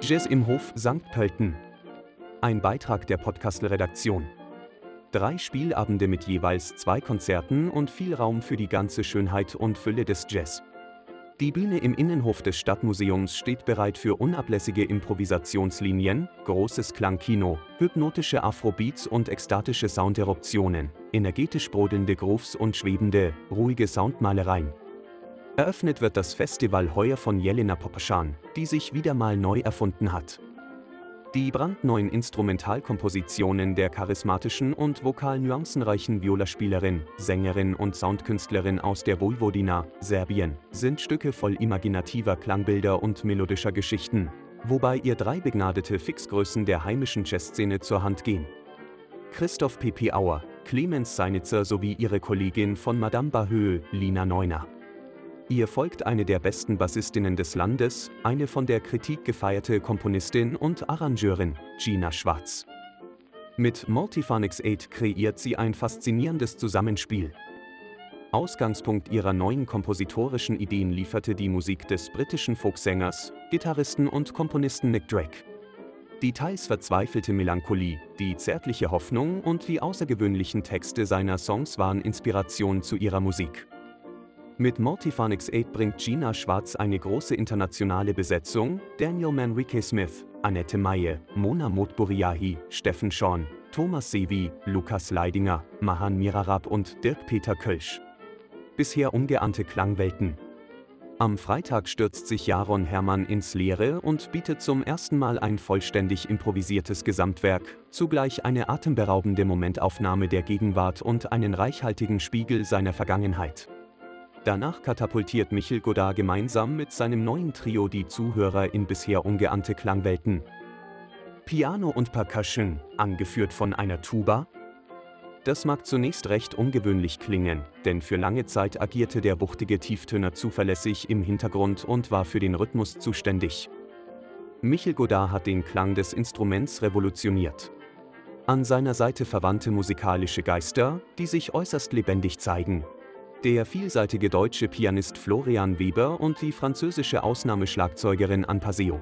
Jazz im Hof St. Pölten. Ein Beitrag der Podcastle-Redaktion. Drei Spielabende mit jeweils zwei Konzerten und viel Raum für die ganze Schönheit und Fülle des Jazz. Die Bühne im Innenhof des Stadtmuseums steht bereit für unablässige Improvisationslinien, großes Klangkino, hypnotische Afrobeats und ekstatische Sounderuptionen, energetisch brodelnde Grooves und schwebende, ruhige Soundmalereien. Eröffnet wird das Festival heuer von Jelena Popaschan, die sich wieder mal neu erfunden hat. Die brandneuen Instrumentalkompositionen der charismatischen und vokal nuancenreichen Violaspielerin, Sängerin und Soundkünstlerin aus der Vojvodina, Serbien, sind Stücke voll imaginativer Klangbilder und melodischer Geschichten, wobei ihr drei begnadete Fixgrößen der heimischen Jazzszene zur Hand gehen. Christoph P.P. Auer, Clemens Seinitzer sowie ihre Kollegin von Madame Bahö, Lina Neuner. Ihr folgt eine der besten Bassistinnen des Landes, eine von der Kritik gefeierte Komponistin und Arrangeurin, Gina Schwarz. Mit Multiphonics 8 kreiert sie ein faszinierendes Zusammenspiel. Ausgangspunkt ihrer neuen kompositorischen Ideen lieferte die Musik des britischen Folksängers, Gitarristen und Komponisten Nick Drake. Die teils verzweifelte Melancholie, die zärtliche Hoffnung und die außergewöhnlichen Texte seiner Songs waren Inspiration zu ihrer Musik. Mit Multiphonics 8 bringt Gina Schwarz eine große internationale Besetzung, Daniel Manrique Smith, Annette Maye, Mona Motburiahi, Steffen Schorn, Thomas Sevi, Lukas Leidinger, Mahan Mirarab und Dirk-Peter Kölsch. Bisher ungeahnte Klangwelten. Am Freitag stürzt sich Jaron Hermann ins Leere und bietet zum ersten Mal ein vollständig improvisiertes Gesamtwerk, zugleich eine atemberaubende Momentaufnahme der Gegenwart und einen reichhaltigen Spiegel seiner Vergangenheit. Danach katapultiert Michel Godard gemeinsam mit seinem neuen Trio die Zuhörer in bisher ungeahnte Klangwelten. Piano und Percussion, angeführt von einer Tuba? Das mag zunächst recht ungewöhnlich klingen, denn für lange Zeit agierte der wuchtige Tieftöner zuverlässig im Hintergrund und war für den Rhythmus zuständig. Michel Godard hat den Klang des Instruments revolutioniert. An seiner Seite verwandte musikalische Geister, die sich äußerst lebendig zeigen, der vielseitige deutsche Pianist Florian Weber und die französische Ausnahmeschlagzeugerin Anne Paseo.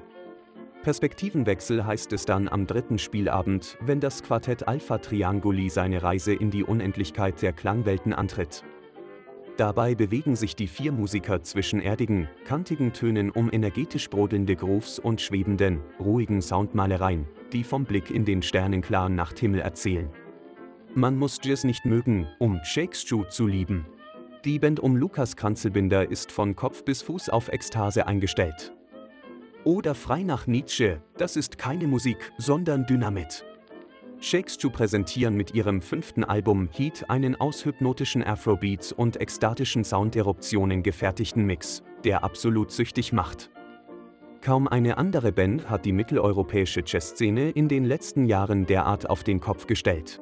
Perspektivenwechsel heißt es dann am dritten Spielabend, wenn das Quartett Alpha Trianguli seine Reise in die Unendlichkeit der Klangwelten antritt. Dabei bewegen sich die vier Musiker zwischen erdigen, kantigen Tönen um energetisch brodelnde Grooves und schwebenden, ruhigen Soundmalereien, die vom Blick in den sternenklaren Nachthimmel erzählen. Man muss Jazz nicht mögen, um Shakespeare zu lieben. Die Band um Lukas Kranzelbinder ist von Kopf bis Fuß auf Ekstase eingestellt. Oder frei nach Nietzsche, das ist keine Musik, sondern Dynamit. Shakespeare präsentieren mit ihrem fünften Album Heat einen aus hypnotischen Afrobeats und ekstatischen Sounderuptionen gefertigten Mix, der absolut süchtig macht. Kaum eine andere Band hat die mitteleuropäische Jazzszene in den letzten Jahren derart auf den Kopf gestellt.